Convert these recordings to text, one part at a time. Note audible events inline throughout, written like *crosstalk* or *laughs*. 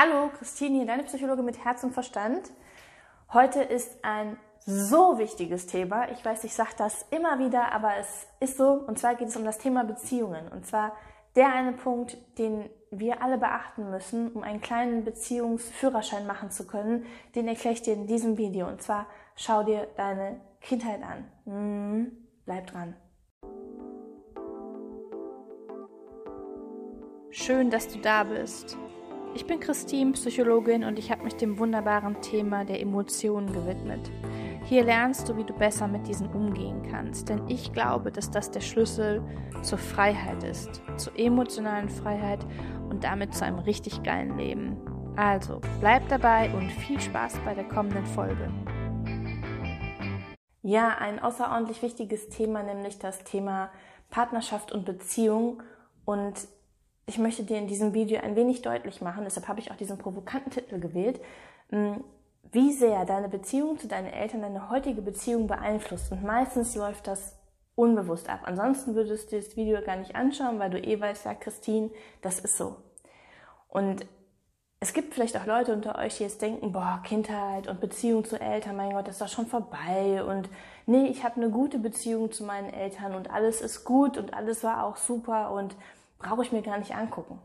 Hallo, Christine deine Psychologe mit Herz und Verstand. Heute ist ein so wichtiges Thema. Ich weiß, ich sage das immer wieder, aber es ist so. Und zwar geht es um das Thema Beziehungen. Und zwar der eine Punkt, den wir alle beachten müssen, um einen kleinen Beziehungsführerschein machen zu können, den erkläre ich dir in diesem Video. Und zwar schau dir deine Kindheit an. Mhm. Bleib dran. Schön, dass du da bist. Ich bin Christine, Psychologin und ich habe mich dem wunderbaren Thema der Emotionen gewidmet. Hier lernst du, wie du besser mit diesen umgehen kannst, denn ich glaube, dass das der Schlüssel zur Freiheit ist, zur emotionalen Freiheit und damit zu einem richtig geilen Leben. Also, bleib dabei und viel Spaß bei der kommenden Folge. Ja, ein außerordentlich wichtiges Thema, nämlich das Thema Partnerschaft und Beziehung. Und ich möchte dir in diesem Video ein wenig deutlich machen, deshalb habe ich auch diesen provokanten Titel gewählt, hm, wie sehr deine Beziehung zu deinen Eltern deine heutige Beziehung beeinflusst. Und meistens läuft das unbewusst ab. Ansonsten würdest du das Video gar nicht anschauen, weil du eh weißt, ja, Christine, das ist so. Und es gibt vielleicht auch Leute unter euch, die jetzt denken, boah, Kindheit und Beziehung zu Eltern, mein Gott, das ist doch schon vorbei. Und nee, ich habe eine gute Beziehung zu meinen Eltern und alles ist gut und alles war auch super und brauche ich mir gar nicht angucken.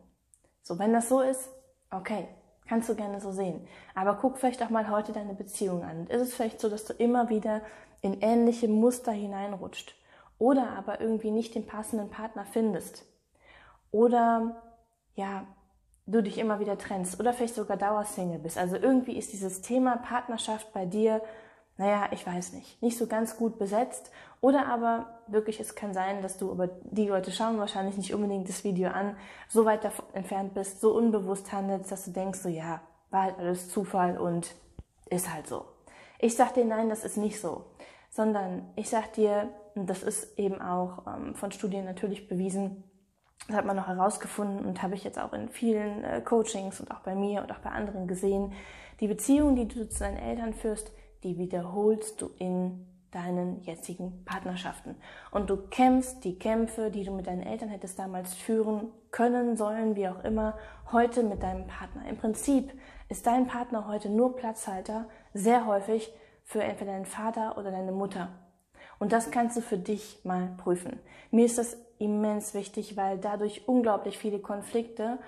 So, wenn das so ist, okay, kannst du gerne so sehen. Aber guck vielleicht auch mal heute deine Beziehung an. ist es vielleicht so, dass du immer wieder in ähnliche Muster hineinrutscht oder aber irgendwie nicht den passenden Partner findest oder ja, du dich immer wieder trennst oder vielleicht sogar Dauersingle bist. Also irgendwie ist dieses Thema Partnerschaft bei dir naja, ich weiß nicht, nicht so ganz gut besetzt. Oder aber wirklich, es kann sein, dass du, aber die Leute schauen wahrscheinlich nicht unbedingt das Video an, so weit davon entfernt bist, so unbewusst handelst, dass du denkst, so ja, war halt alles Zufall und ist halt so. Ich sag dir, nein, das ist nicht so. Sondern ich sag dir, das ist eben auch ähm, von Studien natürlich bewiesen, das hat man noch herausgefunden und habe ich jetzt auch in vielen äh, Coachings und auch bei mir und auch bei anderen gesehen, die Beziehung, die du zu deinen Eltern führst, die wiederholst du in deinen jetzigen Partnerschaften. Und du kämpfst die Kämpfe, die du mit deinen Eltern hättest damals führen können, sollen, wie auch immer, heute mit deinem Partner. Im Prinzip ist dein Partner heute nur Platzhalter, sehr häufig für entweder deinen Vater oder deine Mutter. Und das kannst du für dich mal prüfen. Mir ist das immens wichtig, weil dadurch unglaublich viele Konflikte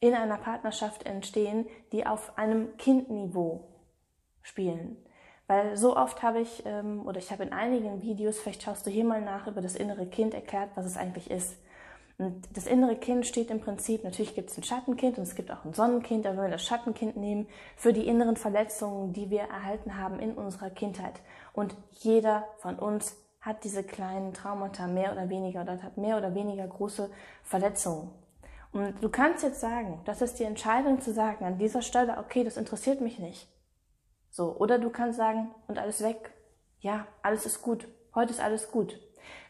in einer Partnerschaft entstehen, die auf einem Kindniveau spielen. Weil so oft habe ich, ähm, oder ich habe in einigen Videos, vielleicht schaust du hier mal nach, über das innere Kind erklärt, was es eigentlich ist. Und das innere Kind steht im Prinzip, natürlich gibt es ein Schattenkind und es gibt auch ein Sonnenkind, aber wenn wir das Schattenkind nehmen, für die inneren Verletzungen, die wir erhalten haben in unserer Kindheit. Und jeder von uns hat diese kleinen Traumata mehr oder weniger oder hat mehr oder weniger große Verletzungen. Und du kannst jetzt sagen, das ist die Entscheidung zu sagen, an dieser Stelle, okay, das interessiert mich nicht. So, oder du kannst sagen, und alles weg. Ja, alles ist gut. Heute ist alles gut.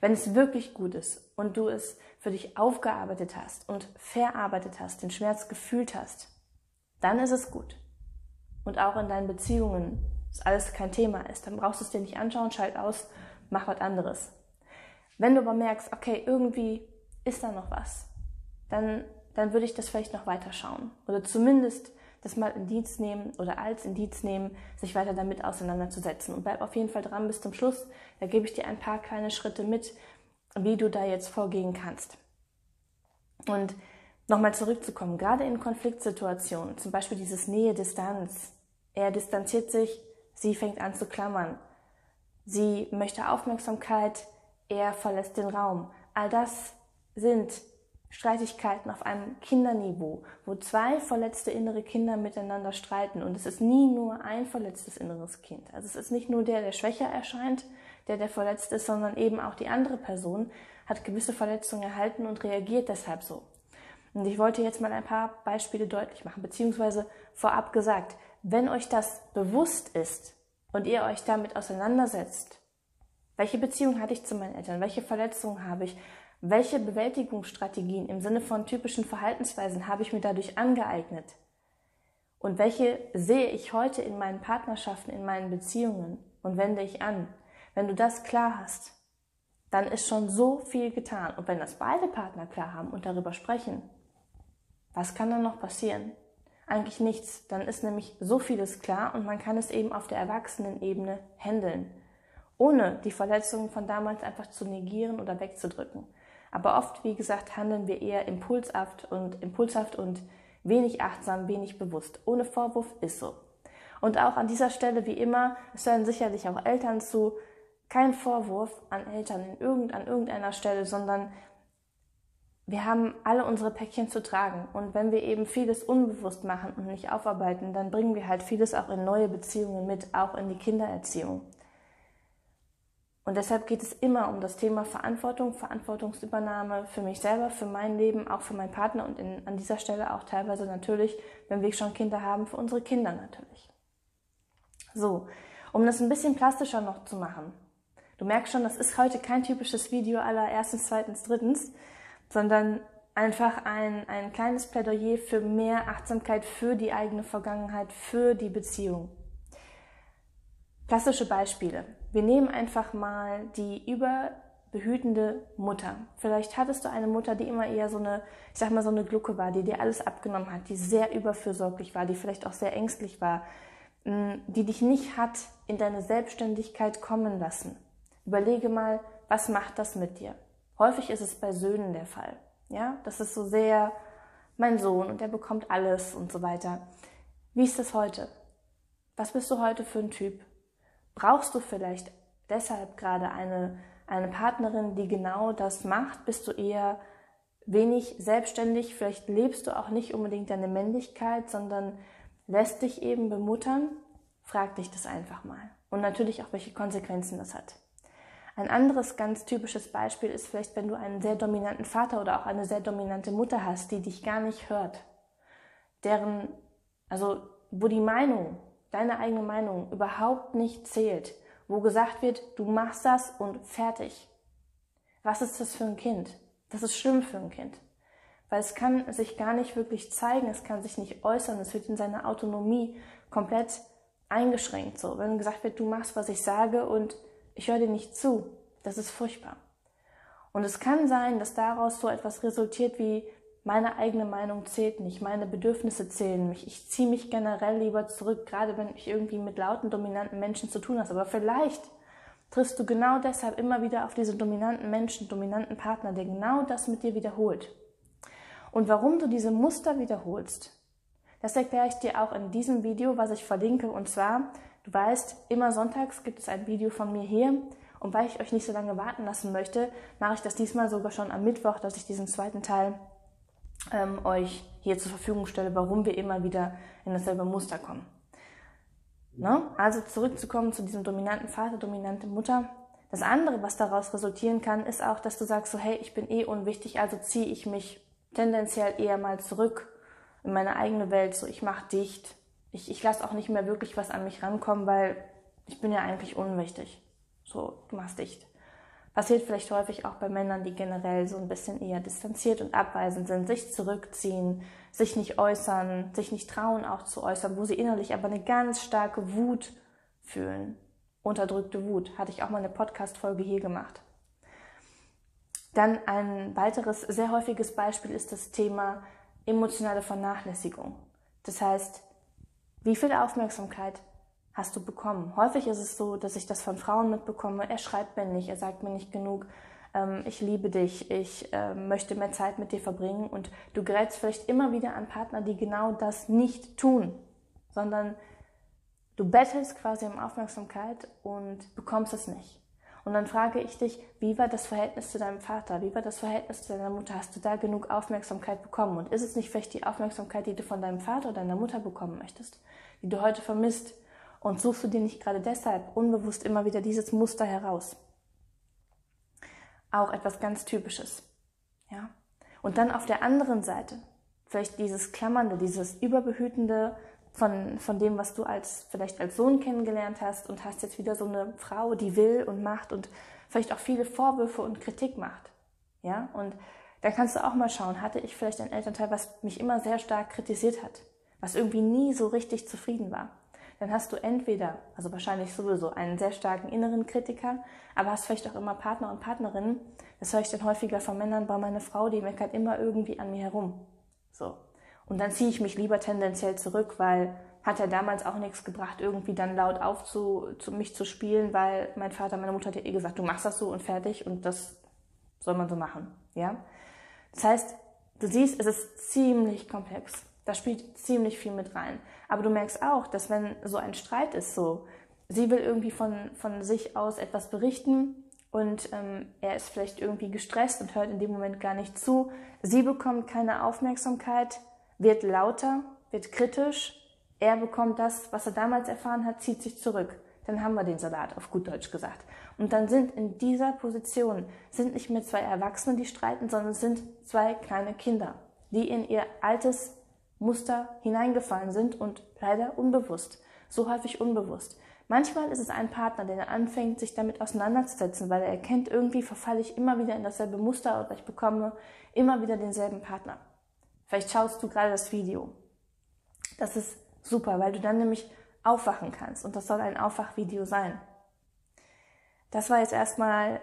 Wenn es wirklich gut ist und du es für dich aufgearbeitet hast und verarbeitet hast, den Schmerz gefühlt hast, dann ist es gut. Und auch in deinen Beziehungen, dass alles kein Thema ist, dann brauchst du es dir nicht anschauen, schalt aus, mach was anderes. Wenn du aber merkst, okay, irgendwie ist da noch was, dann, dann würde ich das vielleicht noch weiter schauen. Oder zumindest das mal Indiz nehmen oder als Indiz nehmen, sich weiter damit auseinanderzusetzen. Und bleib auf jeden Fall dran bis zum Schluss. Da gebe ich dir ein paar kleine Schritte mit, wie du da jetzt vorgehen kannst. Und nochmal zurückzukommen, gerade in Konfliktsituationen, zum Beispiel dieses Nähe-Distanz. Er distanziert sich, sie fängt an zu klammern. Sie möchte Aufmerksamkeit, er verlässt den Raum. All das sind Streitigkeiten auf einem Kinderniveau, wo zwei verletzte innere Kinder miteinander streiten. Und es ist nie nur ein verletztes inneres Kind. Also es ist nicht nur der, der schwächer erscheint, der, der verletzt ist, sondern eben auch die andere Person hat gewisse Verletzungen erhalten und reagiert deshalb so. Und ich wollte jetzt mal ein paar Beispiele deutlich machen, beziehungsweise vorab gesagt, wenn euch das bewusst ist und ihr euch damit auseinandersetzt, welche Beziehung hatte ich zu meinen Eltern, welche Verletzungen habe ich, welche Bewältigungsstrategien im Sinne von typischen Verhaltensweisen habe ich mir dadurch angeeignet? Und welche sehe ich heute in meinen Partnerschaften, in meinen Beziehungen und wende ich an? Wenn du das klar hast, dann ist schon so viel getan. Und wenn das beide Partner klar haben und darüber sprechen, was kann dann noch passieren? Eigentlich nichts. Dann ist nämlich so vieles klar und man kann es eben auf der Erwachsenenebene handeln, ohne die Verletzungen von damals einfach zu negieren oder wegzudrücken. Aber oft, wie gesagt, handeln wir eher impulshaft und impulshaft und wenig achtsam, wenig bewusst. Ohne Vorwurf ist so. Und auch an dieser Stelle, wie immer, es hören sicherlich auch Eltern zu, kein Vorwurf an Eltern in irgend, an irgendeiner Stelle, sondern wir haben alle unsere Päckchen zu tragen. Und wenn wir eben vieles unbewusst machen und nicht aufarbeiten, dann bringen wir halt vieles auch in neue Beziehungen mit, auch in die Kindererziehung. Und deshalb geht es immer um das Thema Verantwortung, Verantwortungsübernahme für mich selber, für mein Leben, auch für meinen Partner und in, an dieser Stelle auch teilweise natürlich, wenn wir schon Kinder haben, für unsere Kinder natürlich. So, um das ein bisschen plastischer noch zu machen. Du merkst schon, das ist heute kein typisches Video aller erstens, zweitens, drittens, sondern einfach ein, ein kleines Plädoyer für mehr Achtsamkeit für die eigene Vergangenheit, für die Beziehung. Klassische Beispiele. Wir nehmen einfach mal die überbehütende Mutter. Vielleicht hattest du eine Mutter, die immer eher so eine, ich sag mal, so eine Glucke war, die dir alles abgenommen hat, die sehr überfürsorglich war, die vielleicht auch sehr ängstlich war, mm, die dich nicht hat in deine Selbstständigkeit kommen lassen. Überlege mal, was macht das mit dir? Häufig ist es bei Söhnen der Fall. Ja, das ist so sehr mein Sohn und der bekommt alles und so weiter. Wie ist das heute? Was bist du heute für ein Typ? Brauchst du vielleicht deshalb gerade eine, eine Partnerin, die genau das macht? Bist du eher wenig selbstständig? Vielleicht lebst du auch nicht unbedingt deine Männlichkeit, sondern lässt dich eben bemuttern? Frag dich das einfach mal. Und natürlich auch, welche Konsequenzen das hat. Ein anderes ganz typisches Beispiel ist vielleicht, wenn du einen sehr dominanten Vater oder auch eine sehr dominante Mutter hast, die dich gar nicht hört, deren, also wo die Meinung, deine eigene Meinung überhaupt nicht zählt, wo gesagt wird, du machst das und fertig. Was ist das für ein Kind? Das ist schlimm für ein Kind. Weil es kann sich gar nicht wirklich zeigen, es kann sich nicht äußern, es wird in seiner Autonomie komplett eingeschränkt. So, wenn gesagt wird, du machst, was ich sage und ich höre dir nicht zu. Das ist furchtbar. Und es kann sein, dass daraus so etwas resultiert wie meine eigene Meinung zählt nicht, meine Bedürfnisse zählen mich. Ich ziehe mich generell lieber zurück, gerade wenn ich irgendwie mit lauten, dominanten Menschen zu tun habe. Aber vielleicht triffst du genau deshalb immer wieder auf diese dominanten Menschen, dominanten Partner, der genau das mit dir wiederholt. Und warum du diese Muster wiederholst, das erkläre ich dir auch in diesem Video, was ich verlinke. Und zwar Du weißt, immer sonntags gibt es ein Video von mir hier. Und weil ich euch nicht so lange warten lassen möchte, mache ich das diesmal sogar schon am Mittwoch, dass ich diesen zweiten Teil ähm, euch hier zur Verfügung stelle, warum wir immer wieder in dasselbe Muster kommen. Ne? Also zurückzukommen zu diesem dominanten Vater, dominante Mutter. Das andere, was daraus resultieren kann, ist auch, dass du sagst so, hey, ich bin eh unwichtig, also ziehe ich mich tendenziell eher mal zurück in meine eigene Welt, so ich mache dicht, ich, ich lasse auch nicht mehr wirklich was an mich rankommen, weil ich bin ja eigentlich unwichtig. So, du machst dicht. Passiert vielleicht häufig auch bei Männern, die generell so ein bisschen eher distanziert und abweisend sind, sich zurückziehen, sich nicht äußern, sich nicht trauen auch zu äußern, wo sie innerlich aber eine ganz starke Wut fühlen. Unterdrückte Wut. Hatte ich auch mal eine Podcast-Folge hier gemacht. Dann ein weiteres sehr häufiges Beispiel ist das Thema emotionale Vernachlässigung. Das heißt, wie viel Aufmerksamkeit hast du bekommen? Häufig ist es so, dass ich das von Frauen mitbekomme. Er schreibt mir nicht, er sagt mir nicht genug. Ähm, ich liebe dich, ich äh, möchte mehr Zeit mit dir verbringen. Und du gerätst vielleicht immer wieder an Partner, die genau das nicht tun, sondern du bettelst quasi um Aufmerksamkeit und bekommst es nicht. Und dann frage ich dich, wie war das Verhältnis zu deinem Vater? Wie war das Verhältnis zu deiner Mutter? Hast du da genug Aufmerksamkeit bekommen? Und ist es nicht vielleicht die Aufmerksamkeit, die du von deinem Vater oder deiner Mutter bekommen möchtest, die du heute vermisst? Und suchst du dir nicht gerade deshalb unbewusst immer wieder dieses Muster heraus? Auch etwas ganz Typisches. Ja? Und dann auf der anderen Seite, vielleicht dieses Klammernde, dieses Überbehütende, von, von dem, was du als, vielleicht als Sohn kennengelernt hast und hast jetzt wieder so eine Frau, die will und macht und vielleicht auch viele Vorwürfe und Kritik macht. Ja, und dann kannst du auch mal schauen, hatte ich vielleicht ein Elternteil, was mich immer sehr stark kritisiert hat, was irgendwie nie so richtig zufrieden war. Dann hast du entweder, also wahrscheinlich sowieso, einen sehr starken inneren Kritiker, aber hast vielleicht auch immer Partner und Partnerinnen. Das höre ich dann häufiger von Männern, bei meiner Frau, die meckert immer irgendwie an mir herum. So. Und dann ziehe ich mich lieber tendenziell zurück, weil hat ja damals auch nichts gebracht, irgendwie dann laut auf zu, zu mich zu spielen, weil mein Vater, meine Mutter hat ja eh gesagt, du machst das so und fertig und das soll man so machen, ja. Das heißt, du siehst, es ist ziemlich komplex. Da spielt ziemlich viel mit rein. Aber du merkst auch, dass wenn so ein Streit ist, so, sie will irgendwie von, von sich aus etwas berichten und ähm, er ist vielleicht irgendwie gestresst und hört in dem Moment gar nicht zu. Sie bekommt keine Aufmerksamkeit, wird lauter, wird kritisch. Er bekommt das, was er damals erfahren hat, zieht sich zurück. Dann haben wir den Salat, auf gut Deutsch gesagt. Und dann sind in dieser Position, sind nicht mehr zwei Erwachsene, die streiten, sondern sind zwei kleine Kinder, die in ihr altes Muster hineingefallen sind und leider unbewusst. So häufig unbewusst. Manchmal ist es ein Partner, der anfängt, sich damit auseinanderzusetzen, weil er erkennt, irgendwie verfalle ich immer wieder in dasselbe Muster oder ich bekomme immer wieder denselben Partner. Vielleicht schaust du gerade das Video. Das ist super, weil du dann nämlich aufwachen kannst und das soll ein Aufwachvideo sein. Das war jetzt erstmal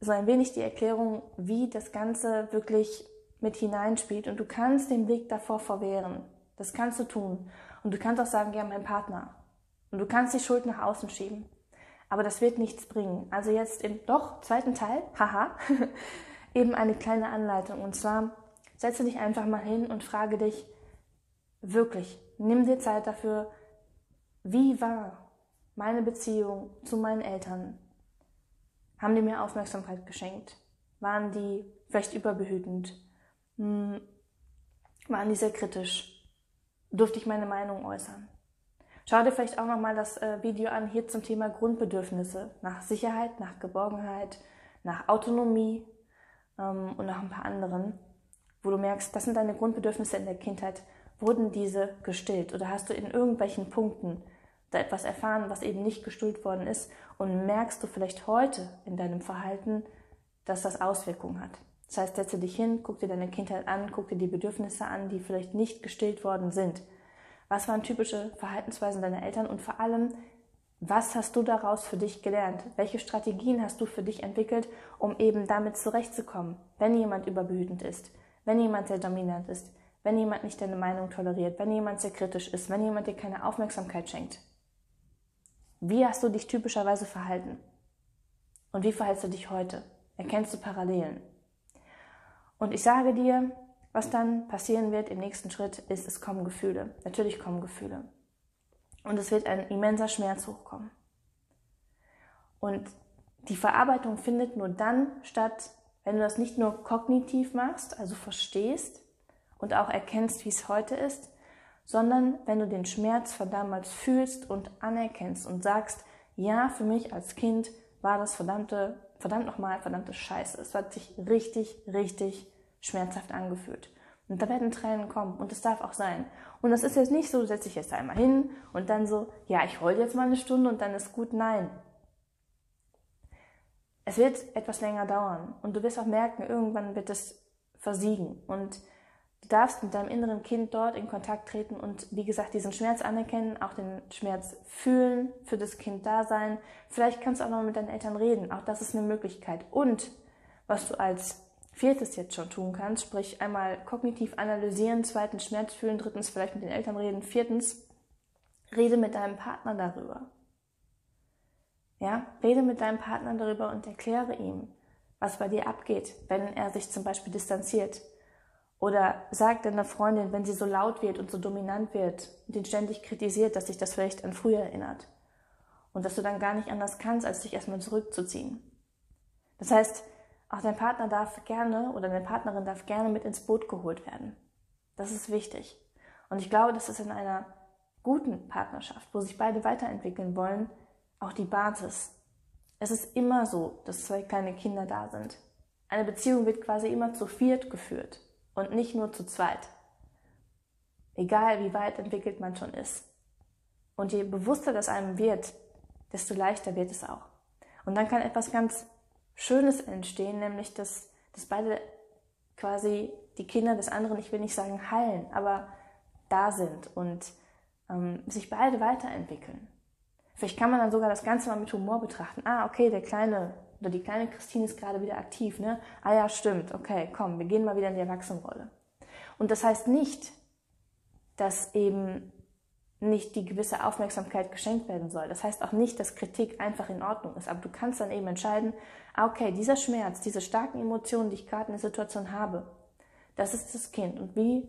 so ein wenig die Erklärung, wie das Ganze wirklich mit hineinspielt und du kannst den Weg davor verwehren. Das kannst du tun. Und du kannst auch sagen, ja, mein Partner, und du kannst die Schuld nach außen schieben. Aber das wird nichts bringen. Also jetzt im doch zweiten Teil, *laughs* haha, eben eine kleine Anleitung. Und zwar setze dich einfach mal hin und frage dich wirklich, nimm dir Zeit dafür, wie war meine Beziehung zu meinen Eltern? Haben die mir Aufmerksamkeit geschenkt? Waren die vielleicht überbehütend? Hm, waren die sehr kritisch? Durfte ich meine Meinung äußern? Schau dir vielleicht auch nochmal das äh, Video an hier zum Thema Grundbedürfnisse nach Sicherheit, nach Geborgenheit, nach Autonomie ähm, und noch ein paar anderen, wo du merkst, das sind deine Grundbedürfnisse in der Kindheit. Wurden diese gestillt oder hast du in irgendwelchen Punkten da etwas erfahren, was eben nicht gestillt worden ist und merkst du vielleicht heute in deinem Verhalten, dass das Auswirkungen hat. Das heißt, setze dich hin, guck dir deine Kindheit an, guck dir die Bedürfnisse an, die vielleicht nicht gestillt worden sind. Was waren typische Verhaltensweisen deiner Eltern und vor allem, was hast du daraus für dich gelernt? Welche Strategien hast du für dich entwickelt, um eben damit zurechtzukommen, wenn jemand überbehütend ist, wenn jemand sehr dominant ist, wenn jemand nicht deine Meinung toleriert, wenn jemand sehr kritisch ist, wenn jemand dir keine Aufmerksamkeit schenkt? Wie hast du dich typischerweise verhalten? Und wie verhältst du dich heute? Erkennst du Parallelen? Und ich sage dir, was dann passieren wird im nächsten Schritt, ist, es kommen Gefühle. Natürlich kommen Gefühle. Und es wird ein immenser Schmerz hochkommen. Und die Verarbeitung findet nur dann statt, wenn du das nicht nur kognitiv machst, also verstehst und auch erkennst, wie es heute ist, sondern wenn du den Schmerz von damals fühlst und anerkennst und sagst, ja, für mich als Kind war das verdammte, verdammt nochmal, verdammte Scheiße. Es hat sich richtig, richtig schmerzhaft angefühlt. Und da werden Tränen kommen und das darf auch sein. Und das ist jetzt nicht so, du setzt dich jetzt einmal hin und dann so, ja, ich heule jetzt mal eine Stunde und dann ist gut. Nein. Es wird etwas länger dauern und du wirst auch merken, irgendwann wird es versiegen und du darfst mit deinem inneren Kind dort in Kontakt treten und wie gesagt diesen Schmerz anerkennen, auch den Schmerz fühlen, für das Kind da sein. Vielleicht kannst du auch noch mit deinen Eltern reden, auch das ist eine Möglichkeit. Und was du als Viertes jetzt schon tun kannst, sprich einmal kognitiv analysieren, zweitens Schmerz fühlen, drittens vielleicht mit den Eltern reden, viertens rede mit deinem Partner darüber. Ja, rede mit deinem Partner darüber und erkläre ihm, was bei dir abgeht, wenn er sich zum Beispiel distanziert. Oder sag deiner Freundin, wenn sie so laut wird und so dominant wird und ihn ständig kritisiert, dass sich das vielleicht an früher erinnert. Und dass du dann gar nicht anders kannst, als dich erstmal zurückzuziehen. Das heißt, auch dein Partner darf gerne oder deine Partnerin darf gerne mit ins Boot geholt werden. Das ist wichtig. Und ich glaube, das ist in einer guten Partnerschaft, wo sich beide weiterentwickeln wollen, auch die Basis. Es ist immer so, dass zwei kleine Kinder da sind. Eine Beziehung wird quasi immer zu viert geführt und nicht nur zu zweit. Egal wie weit entwickelt man schon ist. Und je bewusster das einem wird, desto leichter wird es auch. Und dann kann etwas ganz Schönes entstehen, nämlich dass, dass beide quasi die Kinder des anderen, ich will nicht sagen heilen, aber da sind und ähm, sich beide weiterentwickeln. Vielleicht kann man dann sogar das Ganze mal mit Humor betrachten. Ah, okay, der kleine oder die kleine Christine ist gerade wieder aktiv, ne? Ah ja, stimmt, okay, komm, wir gehen mal wieder in die Erwachsenenrolle. Und das heißt nicht, dass eben nicht die gewisse Aufmerksamkeit geschenkt werden soll. Das heißt auch nicht, dass Kritik einfach in Ordnung ist. Aber du kannst dann eben entscheiden, ah, okay, dieser Schmerz, diese starken Emotionen, die ich gerade in der Situation habe, das ist das Kind. Und wie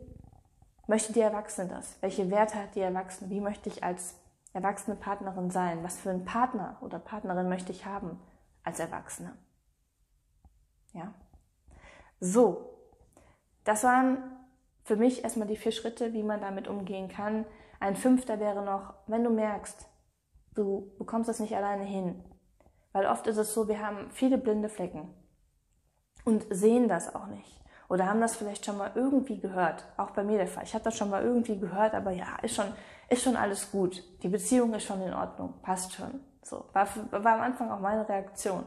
möchte die Erwachsene das? Welche Werte hat die Erwachsene? Wie möchte ich als erwachsene Partnerin sein? Was für einen Partner oder Partnerin möchte ich haben als Erwachsene? Ja. So. Das waren für mich erstmal die vier Schritte, wie man damit umgehen kann. Ein fünfter wäre noch, wenn du merkst, du bekommst das nicht alleine hin. Weil oft ist es so, wir haben viele blinde Flecken und sehen das auch nicht. Oder haben das vielleicht schon mal irgendwie gehört. Auch bei mir der Fall. Ich habe das schon mal irgendwie gehört, aber ja, ist schon, ist schon alles gut. Die Beziehung ist schon in Ordnung. Passt schon. So. War, war am Anfang auch meine Reaktion.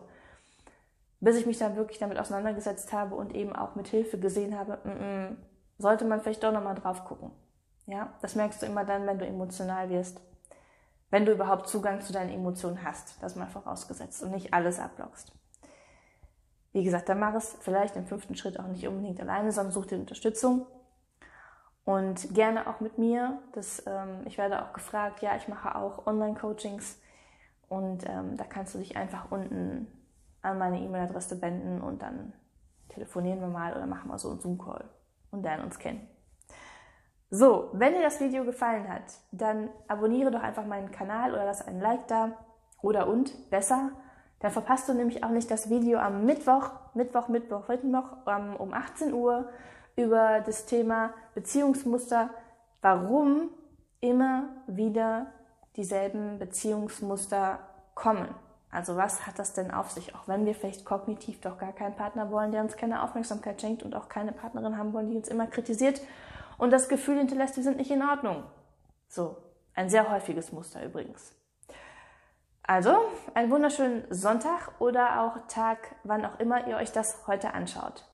Bis ich mich dann wirklich damit auseinandergesetzt habe und eben auch mit Hilfe gesehen habe, mm -mm, sollte man vielleicht doch nochmal drauf gucken. Ja, das merkst du immer dann, wenn du emotional wirst. Wenn du überhaupt Zugang zu deinen Emotionen hast, das mal vorausgesetzt und nicht alles abblockst. Wie gesagt, dann mach es vielleicht im fünften Schritt auch nicht unbedingt alleine, sondern such dir Unterstützung. Und gerne auch mit mir. Das, ähm, ich werde auch gefragt, ja, ich mache auch Online-Coachings. Und ähm, da kannst du dich einfach unten an meine E-Mail-Adresse wenden und dann telefonieren wir mal oder machen wir so einen Zoom-Call und lernen uns kennen. So, wenn dir das Video gefallen hat, dann abonniere doch einfach meinen Kanal oder lass einen Like da. Oder und, besser, dann verpasst du nämlich auch nicht das Video am Mittwoch, Mittwoch, Mittwoch, Mittwoch um 18 Uhr über das Thema Beziehungsmuster, warum immer wieder dieselben Beziehungsmuster kommen. Also was hat das denn auf sich, auch wenn wir vielleicht kognitiv doch gar keinen Partner wollen, der uns keine Aufmerksamkeit schenkt und auch keine Partnerin haben wollen, die uns immer kritisiert und das Gefühl hinterlässt, wir sind nicht in Ordnung. So, ein sehr häufiges Muster übrigens. Also, einen wunderschönen Sonntag oder auch Tag, wann auch immer ihr euch das heute anschaut.